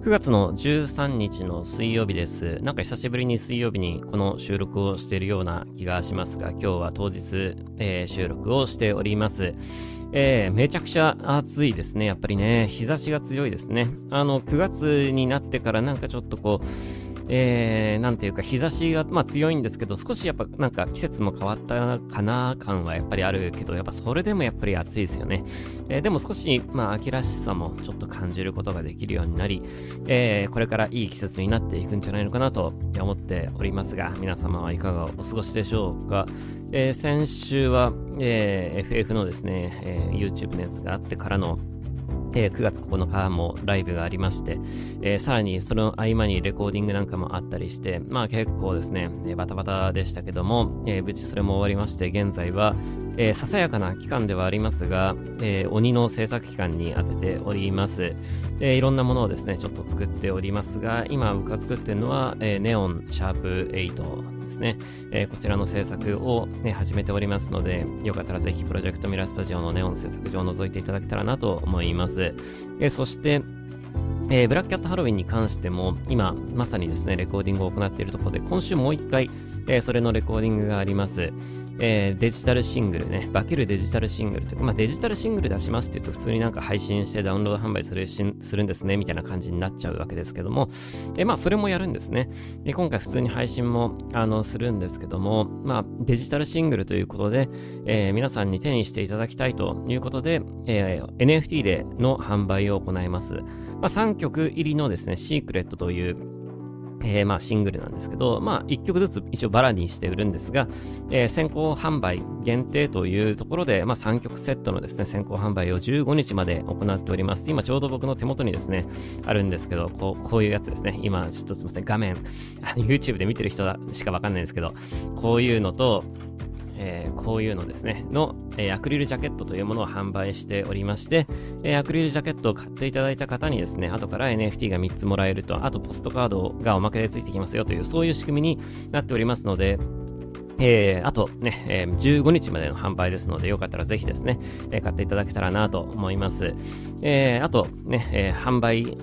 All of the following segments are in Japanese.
9月の13日の水曜日です。なんか久しぶりに水曜日にこの収録をしているような気がしますが、今日は当日、えー、収録をしております。えー、めちゃくちゃ暑いですね。やっぱりね、日差しが強いですね。あの、9月になってからなんかちょっとこう、えー、なんていうか日差しが、まあ、強いんですけど、少しやっぱなんか季節も変わったかな感はやっぱりあるけど、やっぱそれでもやっぱり暑いですよね。えー、でも少し、まあ、秋らしさもちょっと感じることができるようになり、えー、これからいい季節になっていくんじゃないのかなと思っておりますが、皆様はいかがお過ごしでしょうか。えー、先週は、えー、FF のですね、えー、YouTube のやつがあってからのえー、9月9日もライブがありまして、えー、さらにその合間にレコーディングなんかもあったりして、まあ結構ですね、えー、バタバタでしたけども、え無事それも終わりまして、現在は、えささやかな期間ではありますが、え鬼の制作期間に当てております。えいろんなものをですね、ちょっと作っておりますが、今僕が作ってるのは、えネオンシャープ8ですね、えー、こちらの制作を、ね、始めておりますので、よかったらぜひプロジェクトミラースタジオのネオン制作上を覗いていただけたらなと思います。えー、そして、えー、ブラックキャットハロウィンに関しても、今、まさにですね、レコーディングを行っているところで、今週もう一回、えー、それのレコーディングがあります。えー、デジタルシングルね、化けるデジタルシングルというか、まあ、デジタルシングル出しますって言うと、普通になんか配信してダウンロード販売するしするんですね、みたいな感じになっちゃうわけですけども、えー、まあ、それもやるんですね。で今回普通に配信も、あの、するんですけども、まあ、デジタルシングルということで、えー、皆さんに手にしていただきたいということで、えー、NFT での販売を行います。まあ、3曲入りのですね、シークレットというえー、まあシングルなんですけど、まあ1曲ずつ一応バラにして売るんですが、えー、先行販売限定というところで、まあ3曲セットのですね、先行販売を15日まで行っております。今ちょうど僕の手元にですね、あるんですけど、こうこういうやつですね。今ちょっとすみません、画面、YouTube で見てる人しかわかんないんですけど、こういうのと、えー、こういうのですね、の、え、アクリルジャケットというものを販売しておりまして、え、アクリルジャケットを買っていただいた方にですね、後から NFT が3つもらえると、あとポストカードがおまけでついてきますよという、そういう仕組みになっておりますので、えー、あとね、えー、15日までの販売ですので、よかったらぜひですね、えー、買っていただけたらなと思います。えー、あとね、え、販売、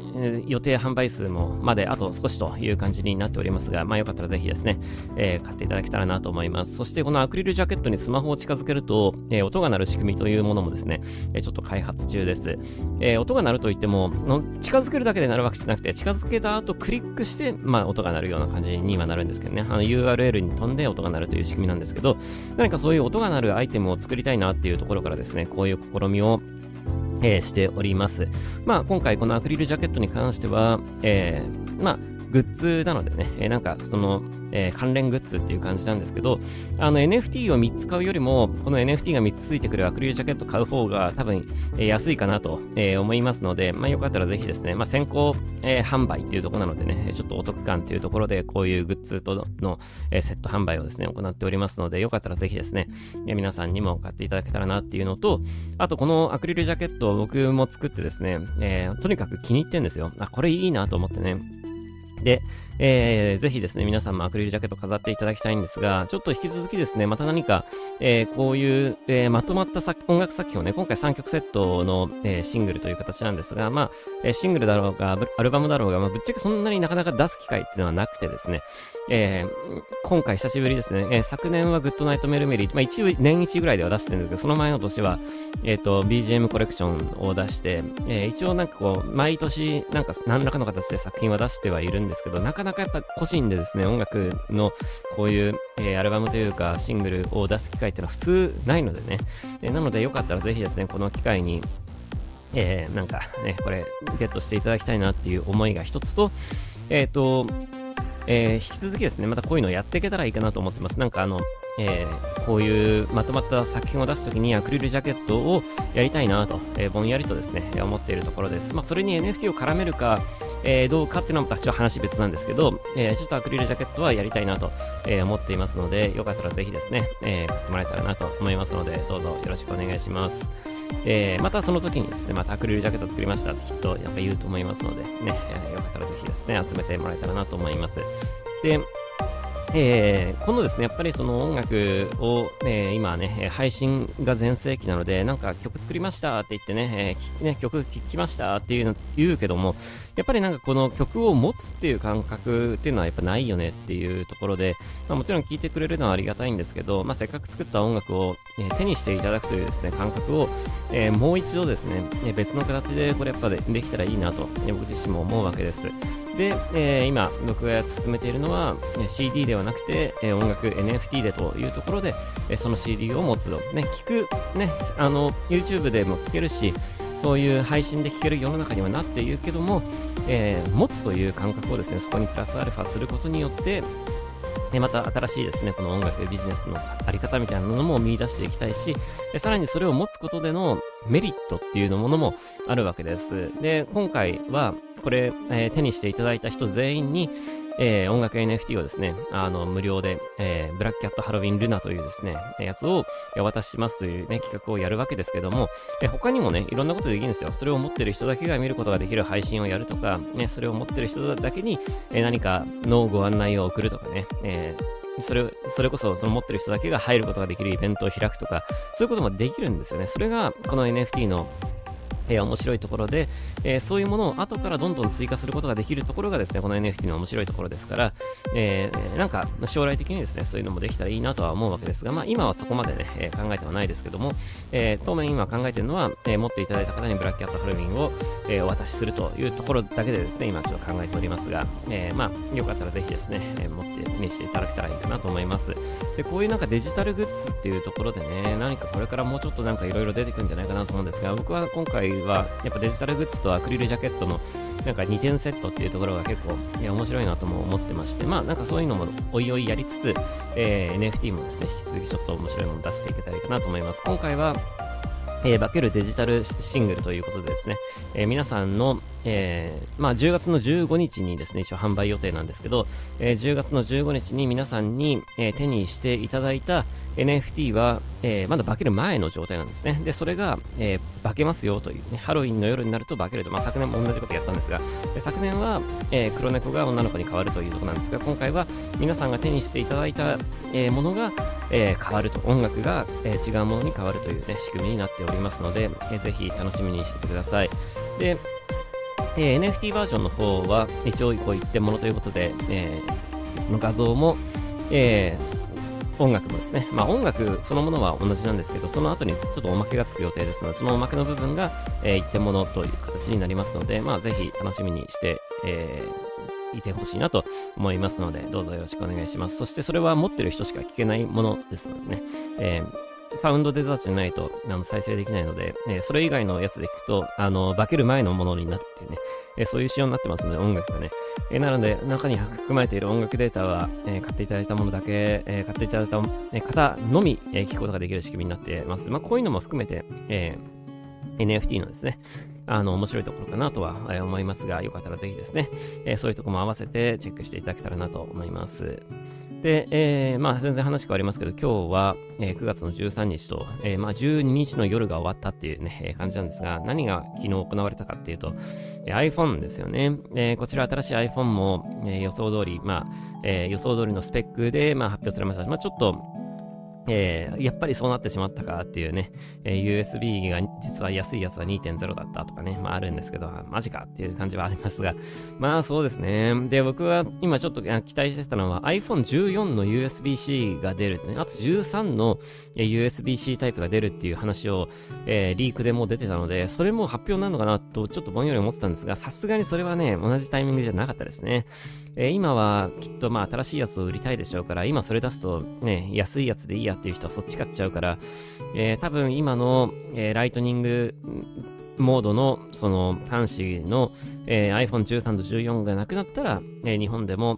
予定販売数もまであと少しという感じになっておりますが、まあよかったらぜひですね、え、買っていただけたらなと思います。そしてこのアクリルジャケットにスマホを近づけると、え、音が鳴る仕組みというものもですね、え、ちょっと開発中です。えー、音が鳴るといってもの、近づけるだけで鳴るわけじゃなくて、近づけた後クリックして、まあ音が鳴るような感じにはなるんですけどね、あの URL に飛んで音が鳴るという仕組みなんですけど、何かそういう音が鳴るアイテムを作りたいなっていうところからですね、こういう試みをえー、しております。まあ、今回このアクリルジャケットに関しては、えー、まあ、グッズなのでね、えー、なんかその、えー、関連グッズっていう感じなんですけど、あの NFT を3つ買うよりも、この NFT が3つついてくるアクリルジャケット買う方が多分、えー、安いかなと、えー、思いますので、まあ、よかったらぜひですね、まあ、先行、えー、販売っていうところなのでね、ちょっとお得感っていうところで、こういうグッズとの、えー、セット販売をですね、行っておりますので、よかったらぜひですね、えー、皆さんにも買っていただけたらなっていうのと、あとこのアクリルジャケットを僕も作ってですね、えー、とにかく気に入ってんですよ。あ、これいいなと思ってね。で、えー、ぜひですね、皆さんもアクリルジャケット飾っていただきたいんですが、ちょっと引き続きですね、また何か、えー、こういう、えー、まとまった作音楽作品をね、今回3曲セットの、えー、シングルという形なんですが、まあ、えー、シングルだろうが、アルバムだろうが、まあ、ぶっちゃけそんなになかなか出す機会っていうのはなくてですね、えー、今回久しぶりですね、えー、昨年はグッドナイトメルメリー、まあ一応年一ぐらいでは出してるんですけど、その前の年は、えっ、ー、と、BGM コレクションを出して、えー、一応なんかこう、毎年なんか何らかの形で作品は出してはいるんですけど、なかなかやっぱ個人でですね、音楽のこういう、えー、アルバムというかシングルを出す機会ってのは普通ないのでね、え、なのでよかったらぜひですね、この機会に、えー、なんかね、これゲットしていただきたいなっていう思いが一つと、えっ、ー、と、えー、引き続きですね、またこういうのをやっていけたらいいかなと思ってます。なんかあの、えー、こういうまとまった作品を出すときにアクリルジャケットをやりたいなと、えー、ぼんやりとですね、思っているところです。まあ、それに NFT を絡めるか、えー、どうかっていうのはまたちょっと話別なんですけど、えー、ちょっとアクリルジャケットはやりたいなと、えー、思っていますので、よかったらぜひですね、え、買ってもらえたらなと思いますので、どうぞよろしくお願いします。え、またその時にですね、またアクリルジャケット作りましたってきっとやっぱ言うと思いますので、ね、えー、よかったらぜひですね、集めてもらえたらなと思います。で、えー、このですね、やっぱりその音楽を、えー、今ね、配信が全盛期なので、なんか曲作りましたって言ってね、えー、ね曲聴きましたっていうの言うけども、やっぱりなんかこの曲を持つっていう感覚っていうのはやっぱないよねっていうところで、まあ、もちろん聴いてくれるのはありがたいんですけど、まあ、せっかく作った音楽を、え手にしていただくというですね、感覚を、えもう一度ですね、別の形でこれやっぱでできたらいいなと、僕自身も思うわけです。で、えー、今、僕が進めているのは、CD ではなくて、えー、音楽 NFT でというところで、えー、その CD を持つと。ね、聞く、ね、あの、YouTube でも聞けるし、そういう配信で聞ける世の中にはなっているけども、えー、持つという感覚をですね、そこにプラスアルファすることによって、でまた新しいですね、この音楽ビジネスのあり方みたいなものも見出していきたいし、さらにそれを持つことでのメリットっていうのものもあるわけです。で、今回は、これ、えー、手にしていただいた人全員に、えー、音楽 NFT をですね、あの、無料で、えー、ブラックキャットハロウィンルナというですね、やつをお渡ししますというね、企画をやるわけですけども、えー、他にもね、いろんなことできるんですよ。それを持ってる人だけが見ることができる配信をやるとか、ね、それを持ってる人だけに、えー、何かのご案内を送るとかね、えー、それ、それこそ、その持ってる人だけが入ることができるイベントを開くとか、そういうこともできるんですよね。それが、この NFT のえー、面白いところで、えー、そういうものを後からどんどん追加することができるところがですね、この NFT の面白いところですから、えー、なんか将来的にですね、そういうのもできたらいいなとは思うわけですが、まあ今はそこまでね、え考えてはないですけども、え当面今考えているのは、え持っていただいた方にブラックキャットハロウィンを、えお渡しするというところだけでですね、今ちょっと考えておりますが、えまあよかったらぜひですね、え持って手にしていただけたらいいかなと思います。で、こういうなんかデジタルグッズっていうところでね、何かこれからもうちょっとなんかいろいろ出てくるんじゃないかなと思うんですが、僕は今回はやっぱデジタルグッズとアクリルジャケットのなんか2点セットっていうところが結構いや面白いなとも思ってまして、まあなんかそういうのもおいおいやりつつ、えー、NFT もですね、引き続きちょっと面白いもの出していけたらいいかなと思います。今回はえー、化けるデジタルシングルということでですね、えー、皆さんの、えー、まあ、10月の15日にですね、一応販売予定なんですけど、え10月の15日に皆さんに、え手にしていただいた NFT は、えまだ化ける前の状態なんですね。で、それが、え化けますよというね、ハロウィンの夜になると化けると、まあ、昨年も同じことやったんですが、昨年は、え黒猫が女の子に変わるというところなんですが、今回は皆さんが手にしていただいた、えものが、え変わると、音楽が、え違うものに変わるというね、仕組みになっておりますので、えー、ぜひ楽しみにしててください。で、え、NFT バージョンの方は一応こう一点ものということで、えー、その画像も、え、音楽もですね、まあ音楽そのものは同じなんですけど、その後にちょっとおまけがつく予定ですので、そのおまけの部分が、えー、一点ものという形になりますので、まあぜひ楽しみにして、えー、いてほしいなと思いますので、どうぞよろしくお願いします。そしてそれは持ってる人しか聞けないものですのでね、えーサウンドデザートじゃないとあの再生できないので、えそれ以外のやつで聞くと、あの、化ける前のものになるっていうね、えそういう仕様になってますので、音楽がね。えなので、中に含まれている音楽データは、え買っていただいたものだけ、え買っていただいた、え方のみ、え聞くことができる仕組みになってます。まあ、こういうのも含めて、え NFT のですね、あの、面白いところかなとは思いますが、よかったらぜひですね、えそういうとこも合わせてチェックしていただけたらなと思います。で、えー、まあ全然話変わりますけど、今日は、えー、9月の13日と、えー、まあ12日の夜が終わったっていうね、えー、感じなんですが、何が昨日行われたかっていうと、えー、iPhone ですよね。えー、こちら新しい iPhone も、えー、予想通り、まあ、えー、予想通りのスペックで、まあ、発表されました。まあちょっと、えー、やっぱりそうなってしまったかっていうね、えー、USB が実は安いやつは2.0だったとかね、まああるんですけど、マジかっていう感じはありますが、まあそうですね。で、僕は今ちょっと期待してたのは iPhone14 の USB-C が出る、ね、あと13の USB-C タイプが出るっていう話を、えー、リークでも出てたので、それも発表なのかなとちょっとぼんより思ってたんですが、さすがにそれはね、同じタイミングじゃなかったですね。えー、今はきっとまあ新しいやつを売りたいでしょうから、今それ出すとね、安いやつでいいやっていう人はそっち買っちゃうから、えー、多分今の、えー、ライトニングモードのその端子の、えー、iPhone13 と14がなくなったら、えー、日本でも、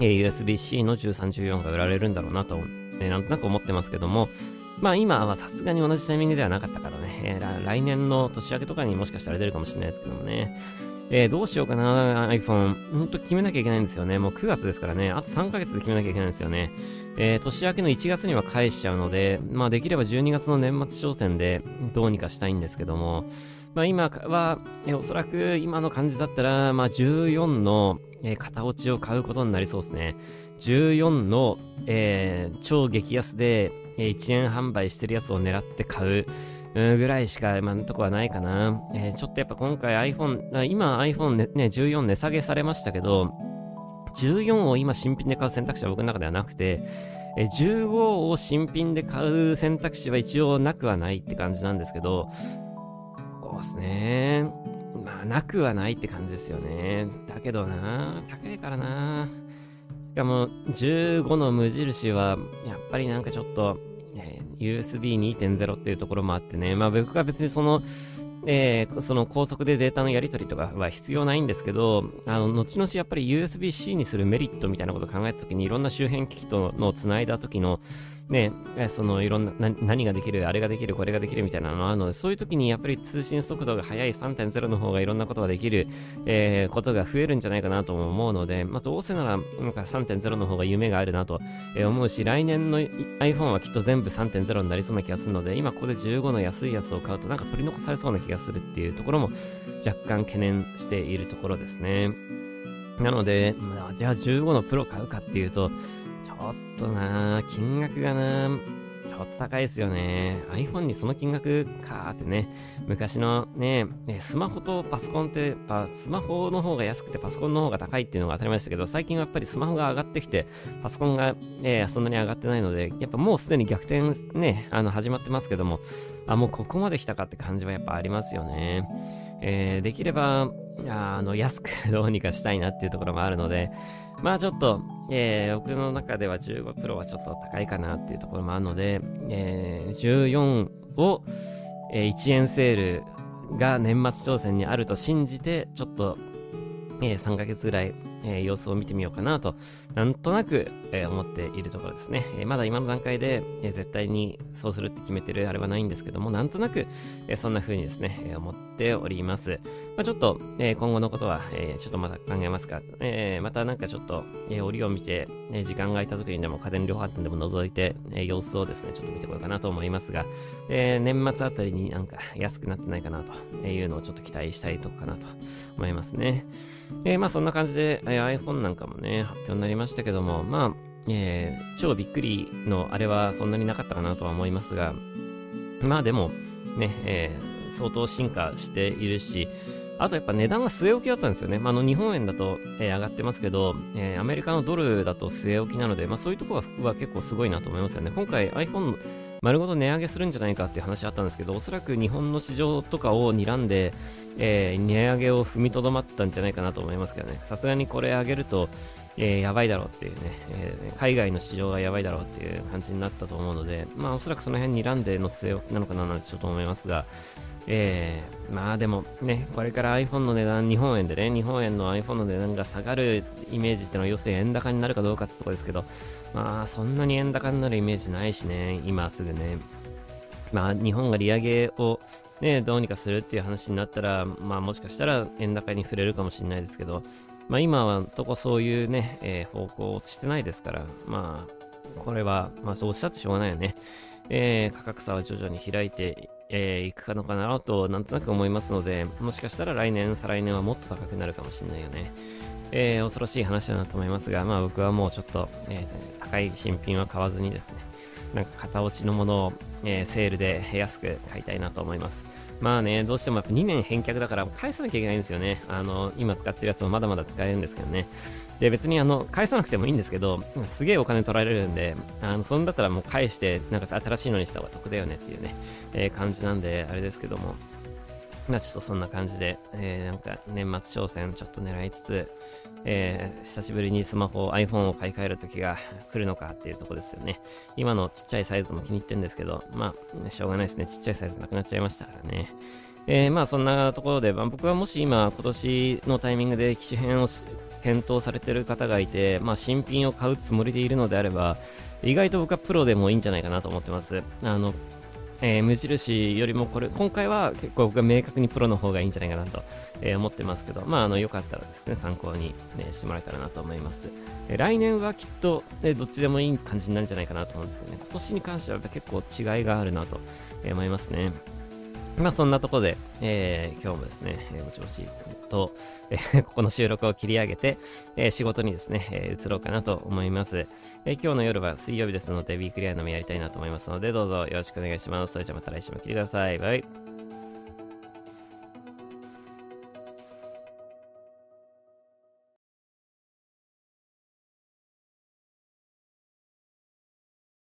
えー、USB-C の13、14が売られるんだろうなと、えー、なんとなく思ってますけども、まあ今はさすがに同じタイミングではなかったからね、えー、来年の年明けとかにもしかしたら出るかもしれないですけどもね。えー、どうしようかな、iPhone。ほんと決めなきゃいけないんですよね。もう9月ですからね。あと3ヶ月で決めなきゃいけないんですよね。えー、年明けの1月には返しちゃうので、まあできれば12月の年末商戦でどうにかしたいんですけども、まあ今は、えー、おそらく今の感じだったら、まあ14の、えー、型落ちを買うことになりそうですね。14の、えー、超激安で、え、1円販売してるやつを狙って買うぐらいしか今のとこはないかな。えー、ちょっとやっぱ今回 iPhone、今 iPhone ね、ね、14値下げされましたけど、14を今新品で買う選択肢は僕の中ではなくて、え15を新品で買う選択肢は一応なくはないって感じなんですけど、そうですね。まあ、なくはないって感じですよね。だけどな、高いからな。しかも、15の無印は、やっぱりなんかちょっと、USB2.0 っていうところもあってね、まあ僕は別にその、えー、その高速でデータのやり取りとかは必要ないんですけど、あの、後々やっぱり USB-C にするメリットみたいなことを考えたときに、いろんな周辺機器とのつないだ時の、ね、そのいろんな何ができる、あれができる、これができるみたいなのあるので、そういう時にやっぱり通信速度が速い3.0の方がいろんなことができる、えー、ことが増えるんじゃないかなと思うので、まあ、どうせならなんか3.0の方が夢があるなと思うし、来年の iPhone はきっと全部3.0になりそうな気がするので、今ここで15の安いやつを買うとなんか取り残されそうな気がするっていうところも若干懸念しているところですね。なので、まあ、じゃあ15のプロ買うかっていうと、ょっとな金額がなちょっと高いですよね。iPhone にその金額かーってね、昔のね、スマホとパソコンって、やスマホの方が安くてパソコンの方が高いっていうのが当たり前でしたけど、最近はやっぱりスマホが上がってきて、パソコンが、えー、そんなに上がってないので、やっぱもうすでに逆転ね、あの始まってますけども、あ、もうここまで来たかって感じはやっぱありますよね。えー、できれば、あの、安くどうにかしたいなっていうところもあるので、まあちょっと、えー、僕の中では15 Pro はちょっと高いかなっていうところもあるので、えー、14を、えー、1円セールが年末挑戦にあると信じて、ちょっと、えー、3ヶ月ぐらい、え、様子を見てみようかなと、なんとなく、え、思っているところですね。え、まだ今の段階で、え絶対にそうするって決めてるあれはないんですけども、なんとなく、えそんな風にですね、え思っております。まあ、ちょっと、え今後のことは、えちょっとまた考えますが、えまたなんかちょっと、え折を見て、え時間が空いた時にでも家電量販店でも覗いて、え様子をですね、ちょっと見てこようかなと思いますが、え年末あたりになんか安くなってないかなというのをちょっと期待したいとこかなと思いますね。えー、まあそんな感じで、え、iPhone なんかもね、発表になりましたけども、まあ、えー、超びっくりのあれはそんなになかったかなとは思いますが、まあでも、ね、えー、相当進化しているし、あとやっぱ値段が据え置きだったんですよね。まあ、あの日本円だと、えー、上がってますけど、えー、アメリカのドルだと据え置きなので、まあ、そういうところは結構すごいなと思いますよね。今回 iPhone 丸ごと値上げするんじゃないかっていう話あったんですけど、おそらく日本の市場とかを睨んで、えー、値上げを踏みとどまったんじゃないかなと思いますけどね。さすがにこれ上げると、えー、やばいだろうっていうね、えー、海外の市場がやばいだろうっていう感じになったと思うので、まあおそらくその辺睨んでの据え置きなのかななんてちょっと思いますが、えー、まあでもね、これから iPhone の値段、日本円でね、日本円の iPhone の値段が下がるイメージってのは要するに円高になるかどうかってとこですけど、まあそんなに円高になるイメージないしね、今すぐね。まあ日本が利上げをね、どうにかするっていう話になったら、まあもしかしたら円高に触れるかもしれないですけど、まあ今はとこそういうね、えー、方向をしてないですから、まあこれは、まあそうおっしゃってしょうがないよね。えー、価格差は徐々に開いてえー、いくのかなとなんとなく思いますので、もしかしたら来年、再来年はもっと高くなるかもしれないよね。えー、恐ろしい話だなと思いますが、まあ僕はもうちょっと、えー、高い新品は買わずにですね、なんか型落ちのものを、えー、セールで安く買いたいなと思います。まあね、どうしてもやっぱ2年返却だから返さなきゃいけないんですよね。あの、今使ってるやつもまだまだ使えるんですけどね。で、別にあの、返さなくてもいいんですけど、すげえお金取られるんで、あの、そんだったらもう返して、なんか新しいのにした方が得だよねっていうね、えー、感じなんで、あれですけども、まあちょっとそんな感じで、えー、なんか年末商戦ちょっと狙いつつ、えー、久しぶりにスマホ、iPhone を買い替える時が来るのかっていうとこですよね。今のちっちゃいサイズも気に入ってるんですけど、まあ、しょうがないですね。ちっちゃいサイズなくなっちゃいましたからね。えー、まあそんなところで、まあ、僕はもし今、今年のタイミングで機種変を検討されてる方がいて、まあ、新品を買うつもりでいるのであれば、意外と僕はプロでもいいんじゃないかなと思ってます。あの、えー、無印よりもこれ、今回は結構僕が明確にプロの方がいいんじゃないかなと、えー、思ってますけど、まあ、あの、よかったらですね、参考に、ね、してもらえたらなと思います。えー、来年はきっと、ね、どっちでもいい感じになるんじゃないかなと思うんですけどね、今年に関しては結構違いがあるなと思いますね。まあそんなとこで、えー、今日もですね、えー、ぼちぼちと、えー、ここの収録を切り上げて、えー、仕事にですね、え、移ろうかなと思います、え。今日の夜は水曜日ですので、ウィークリアのみやりたいなと思いますので、どうぞよろしくお願いします。それじゃまた来週も来てください。バイ。